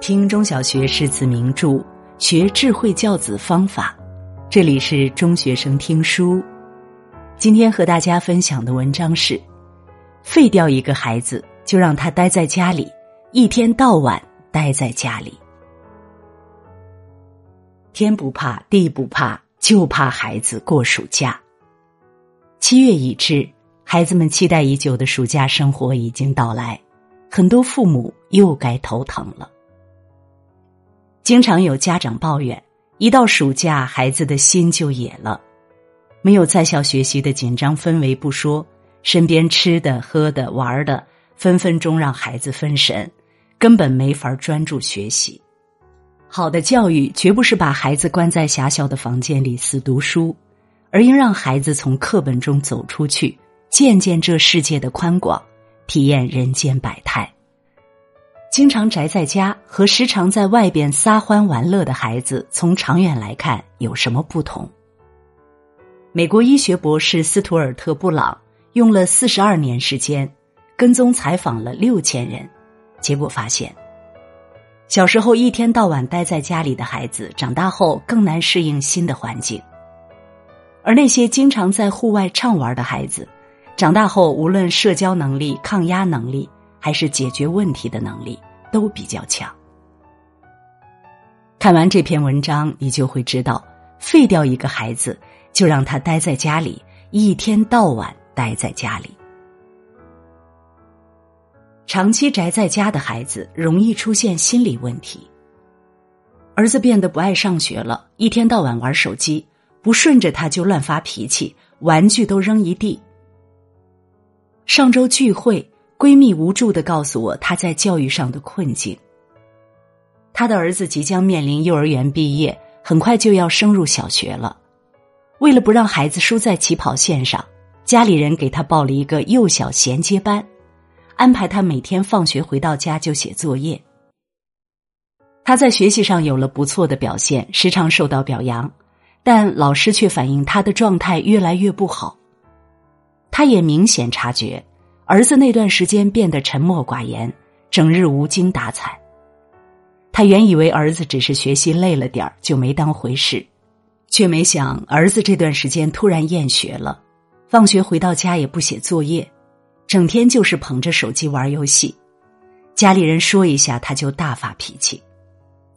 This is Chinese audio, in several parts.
听中小学诗词名著，学智慧教子方法。这里是中学生听书。今天和大家分享的文章是：废掉一个孩子，就让他待在家里，一天到晚待在家里。天不怕地不怕，就怕孩子过暑假。七月已至，孩子们期待已久的暑假生活已经到来，很多父母又该头疼了。经常有家长抱怨，一到暑假，孩子的心就野了，没有在校学习的紧张氛围不说，身边吃的、喝的、玩的，分分钟让孩子分神，根本没法专注学习。好的教育绝不是把孩子关在狭小的房间里死读书，而应让孩子从课本中走出去，见见这世界的宽广，体验人间百态。经常宅在家和时常在外边撒欢玩乐的孩子，从长远来看有什么不同？美国医学博士斯图尔特·布朗用了四十二年时间，跟踪采访了六千人，结果发现，小时候一天到晚待在家里的孩子，长大后更难适应新的环境；而那些经常在户外畅玩的孩子，长大后无论社交能力、抗压能力。还是解决问题的能力都比较强。看完这篇文章，你就会知道，废掉一个孩子，就让他待在家里，一天到晚待在家里。长期宅在家的孩子，容易出现心理问题。儿子变得不爱上学了，一天到晚玩手机，不顺着他就乱发脾气，玩具都扔一地。上周聚会。闺蜜无助的告诉我，她在教育上的困境。她的儿子即将面临幼儿园毕业，很快就要升入小学了。为了不让孩子输在起跑线上，家里人给他报了一个幼小衔接班，安排他每天放学回到家就写作业。他在学习上有了不错的表现，时常受到表扬，但老师却反映他的状态越来越不好。他也明显察觉。儿子那段时间变得沉默寡言，整日无精打采。他原以为儿子只是学习累了点儿，就没当回事，却没想儿子这段时间突然厌学了，放学回到家也不写作业，整天就是捧着手机玩游戏。家里人说一下他就大发脾气，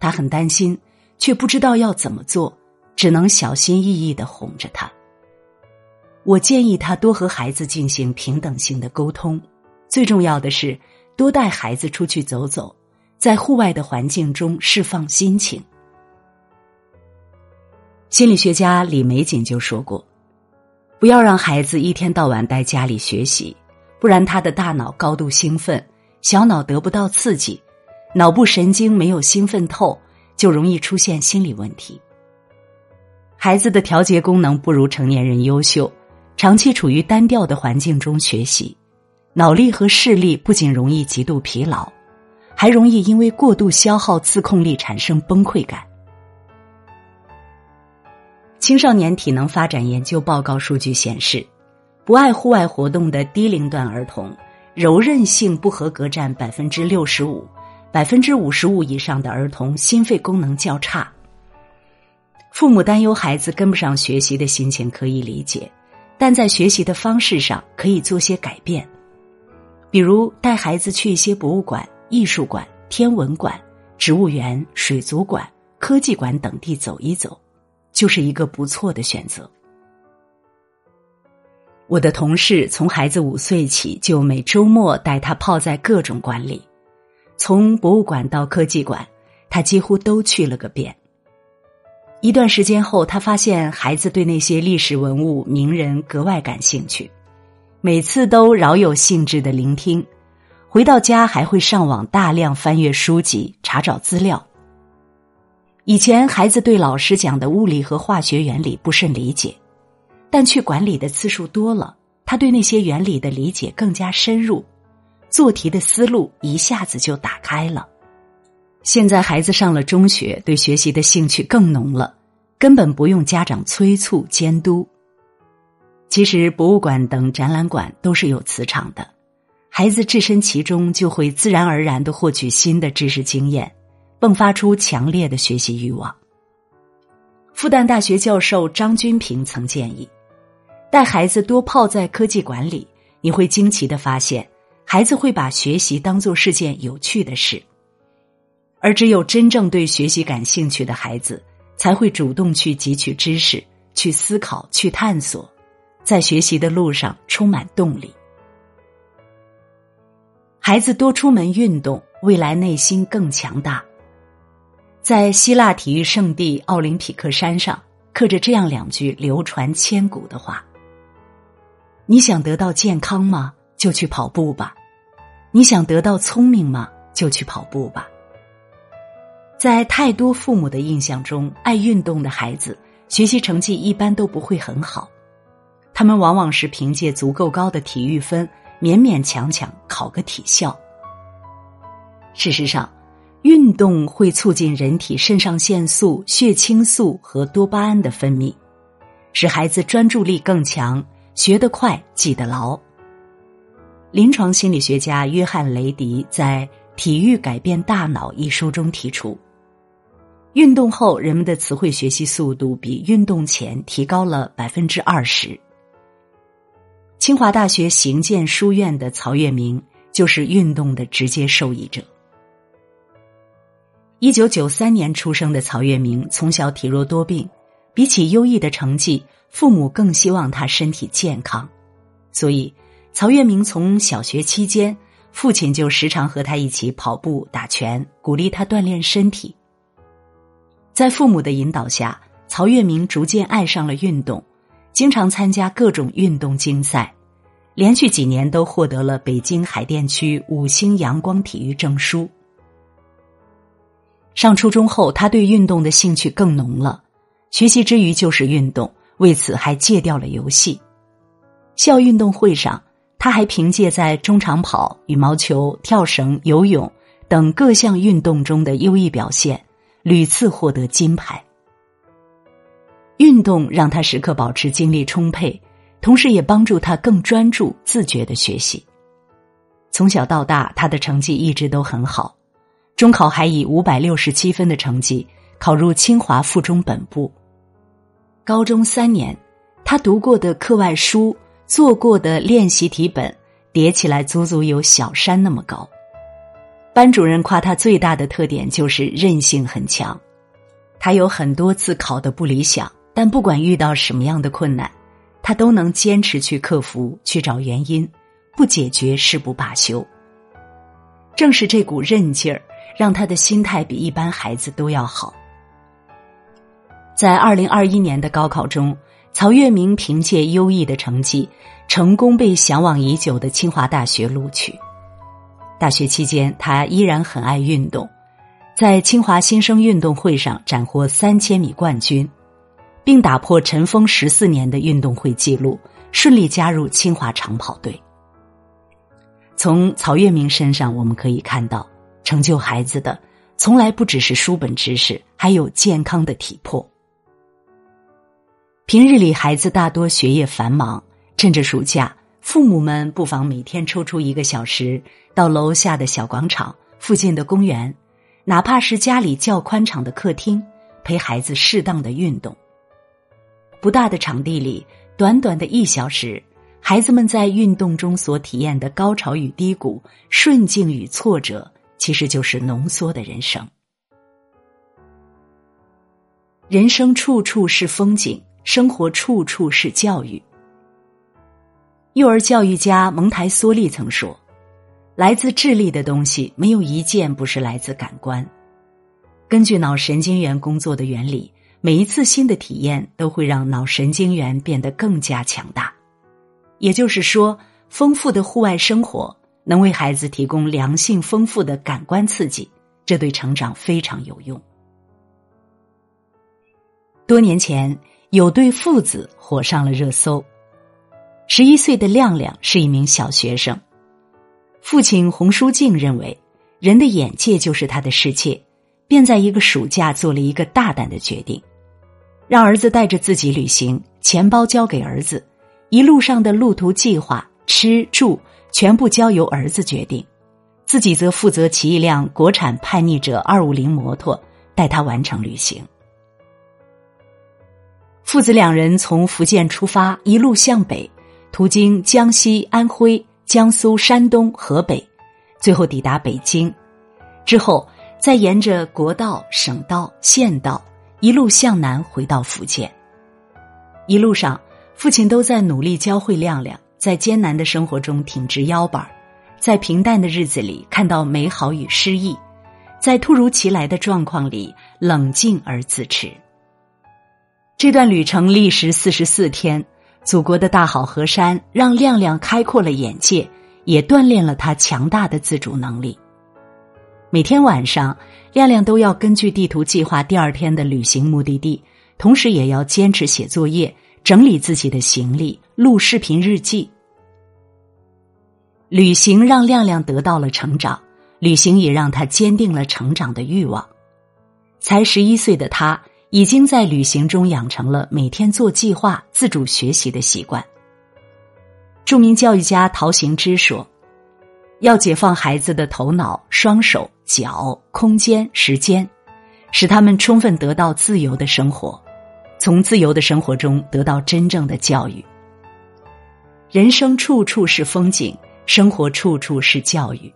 他很担心，却不知道要怎么做，只能小心翼翼的哄着他。我建议他多和孩子进行平等性的沟通，最重要的是多带孩子出去走走，在户外的环境中释放心情。心理学家李玫瑾就说过：“不要让孩子一天到晚待家里学习，不然他的大脑高度兴奋，小脑得不到刺激，脑部神经没有兴奋透，就容易出现心理问题。孩子的调节功能不如成年人优秀。”长期处于单调的环境中学习，脑力和视力不仅容易极度疲劳，还容易因为过度消耗自控力产生崩溃感。青少年体能发展研究报告数据显示，不爱户外活动的低龄段儿童，柔韧性不合格占百分之六十五，百分之五十五以上的儿童心肺功能较差。父母担忧孩子跟不上学习的心情可以理解。但在学习的方式上可以做些改变，比如带孩子去一些博物馆、艺术馆、天文馆、植物园、水族馆、科技馆等地走一走，就是一个不错的选择。我的同事从孩子五岁起就每周末带他泡在各种馆里，从博物馆到科技馆，他几乎都去了个遍。一段时间后，他发现孩子对那些历史文物、名人格外感兴趣，每次都饶有兴致的聆听。回到家还会上网大量翻阅书籍，查找资料。以前孩子对老师讲的物理和化学原理不甚理解，但去管理的次数多了，他对那些原理的理解更加深入，做题的思路一下子就打开了。现在孩子上了中学，对学习的兴趣更浓了，根本不用家长催促监督。其实，博物馆等展览馆都是有磁场的，孩子置身其中，就会自然而然的获取新的知识经验，迸发出强烈的学习欲望。复旦大学教授张军平曾建议，带孩子多泡在科技馆里，你会惊奇的发现，孩子会把学习当做是件有趣的事。而只有真正对学习感兴趣的孩子，才会主动去汲取知识、去思考、去探索，在学习的路上充满动力。孩子多出门运动，未来内心更强大。在希腊体育圣地奥林匹克山上，刻着这样两句流传千古的话：“你想得到健康吗？就去跑步吧；你想得到聪明吗？就去跑步吧。”在太多父母的印象中，爱运动的孩子学习成绩一般都不会很好，他们往往是凭借足够高的体育分。勉勉强强考个体校。事实上，运动会促进人体肾上腺素、血清素和多巴胺的分泌，使孩子专注力更强，学得快，记得牢。临床心理学家约翰·雷迪在《体育改变大脑》一书中提出，运动后人们的词汇学习速度比运动前提高了百分之二十。清华大学行健书院的曹月明就是运动的直接受益者。一九九三年出生的曹月明从小体弱多病，比起优异的成绩，父母更希望他身体健康，所以曹月明从小学期间，父亲就时常和他一起跑步、打拳，鼓励他锻炼身体。在父母的引导下，曹月明逐渐爱上了运动。经常参加各种运动竞赛，连续几年都获得了北京海淀区五星阳光体育证书。上初中后，他对运动的兴趣更浓了，学习之余就是运动，为此还戒掉了游戏。校运动会上，他还凭借在中长跑、羽毛球、跳绳、游泳等各项运动中的优异表现，屡次获得金牌。运动让他时刻保持精力充沛，同时也帮助他更专注、自觉的学习。从小到大，他的成绩一直都很好，中考还以五百六十七分的成绩考入清华附中本部。高中三年，他读过的课外书、做过的练习题本叠起来，足足有小山那么高。班主任夸他最大的特点就是韧性很强，他有很多次考的不理想。但不管遇到什么样的困难，他都能坚持去克服，去找原因，不解决誓不罢休。正是这股韧劲儿，让他的心态比一般孩子都要好。在二零二一年的高考中，曹月明凭借优异的成绩，成功被向往已久的清华大学录取。大学期间，他依然很爱运动，在清华新生运动会上斩获三千米冠军。并打破尘封十四年的运动会纪录，顺利加入清华长跑队。从曹月明身上，我们可以看到，成就孩子的从来不只是书本知识，还有健康的体魄。平日里，孩子大多学业繁忙，趁着暑假，父母们不妨每天抽出一个小时，到楼下的小广场、附近的公园，哪怕是家里较宽敞的客厅，陪孩子适当的运动。不大的场地里，短短的一小时，孩子们在运动中所体验的高潮与低谷、顺境与挫折，其实就是浓缩的人生。人生处处是风景，生活处处是教育。幼儿教育家蒙台梭利曾说：“来自智力的东西，没有一件不是来自感官。”根据脑神经元工作的原理。每一次新的体验都会让脑神经元变得更加强大，也就是说，丰富的户外生活能为孩子提供良性丰富的感官刺激，这对成长非常有用。多年前，有对父子火上了热搜。十一岁的亮亮是一名小学生，父亲洪书静认为，人的眼界就是他的世界，便在一个暑假做了一个大胆的决定。让儿子带着自己旅行，钱包交给儿子，一路上的路途计划、吃住全部交由儿子决定，自己则负责骑一辆国产叛逆者二五零摩托，带他完成旅行。父子两人从福建出发，一路向北，途经江西、安徽、江苏、山东、河北，最后抵达北京。之后，再沿着国道、省道、县道一路向南回到福建。一路上，父亲都在努力教会亮亮，在艰难的生活中挺直腰板在平淡的日子里看到美好与诗意，在突如其来的状况里冷静而自持。这段旅程历时四十四天，祖国的大好河山让亮亮开阔了眼界，也锻炼了他强大的自主能力。每天晚上，亮亮都要根据地图计划第二天的旅行目的地，同时也要坚持写作业、整理自己的行李、录视频日记。旅行让亮亮得到了成长，旅行也让他坚定了成长的欲望。才十一岁的他。已经在旅行中养成了每天做计划、自主学习的习惯。著名教育家陶行知说：“要解放孩子的头脑、双手、脚、空间、时间，使他们充分得到自由的生活，从自由的生活中得到真正的教育。人生处处是风景，生活处处是教育。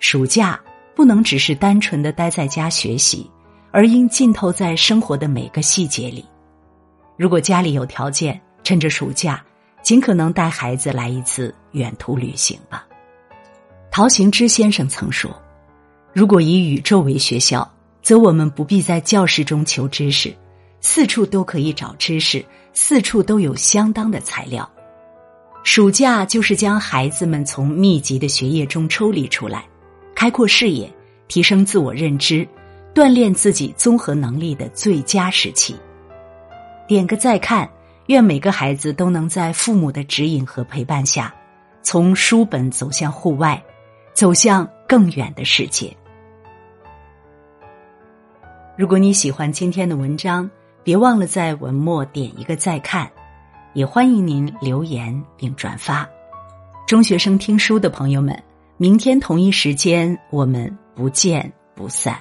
暑假不能只是单纯的待在家学习。”而应浸透在生活的每个细节里。如果家里有条件，趁着暑假，尽可能带孩子来一次远途旅行吧。陶行知先生曾说：“如果以宇宙为学校，则我们不必在教室中求知识，四处都可以找知识，四处都有相当的材料。暑假就是将孩子们从密集的学业中抽离出来，开阔视野，提升自我认知。”锻炼自己综合能力的最佳时期。点个再看，愿每个孩子都能在父母的指引和陪伴下，从书本走向户外，走向更远的世界。如果你喜欢今天的文章，别忘了在文末点一个再看，也欢迎您留言并转发。中学生听书的朋友们，明天同一时间我们不见不散。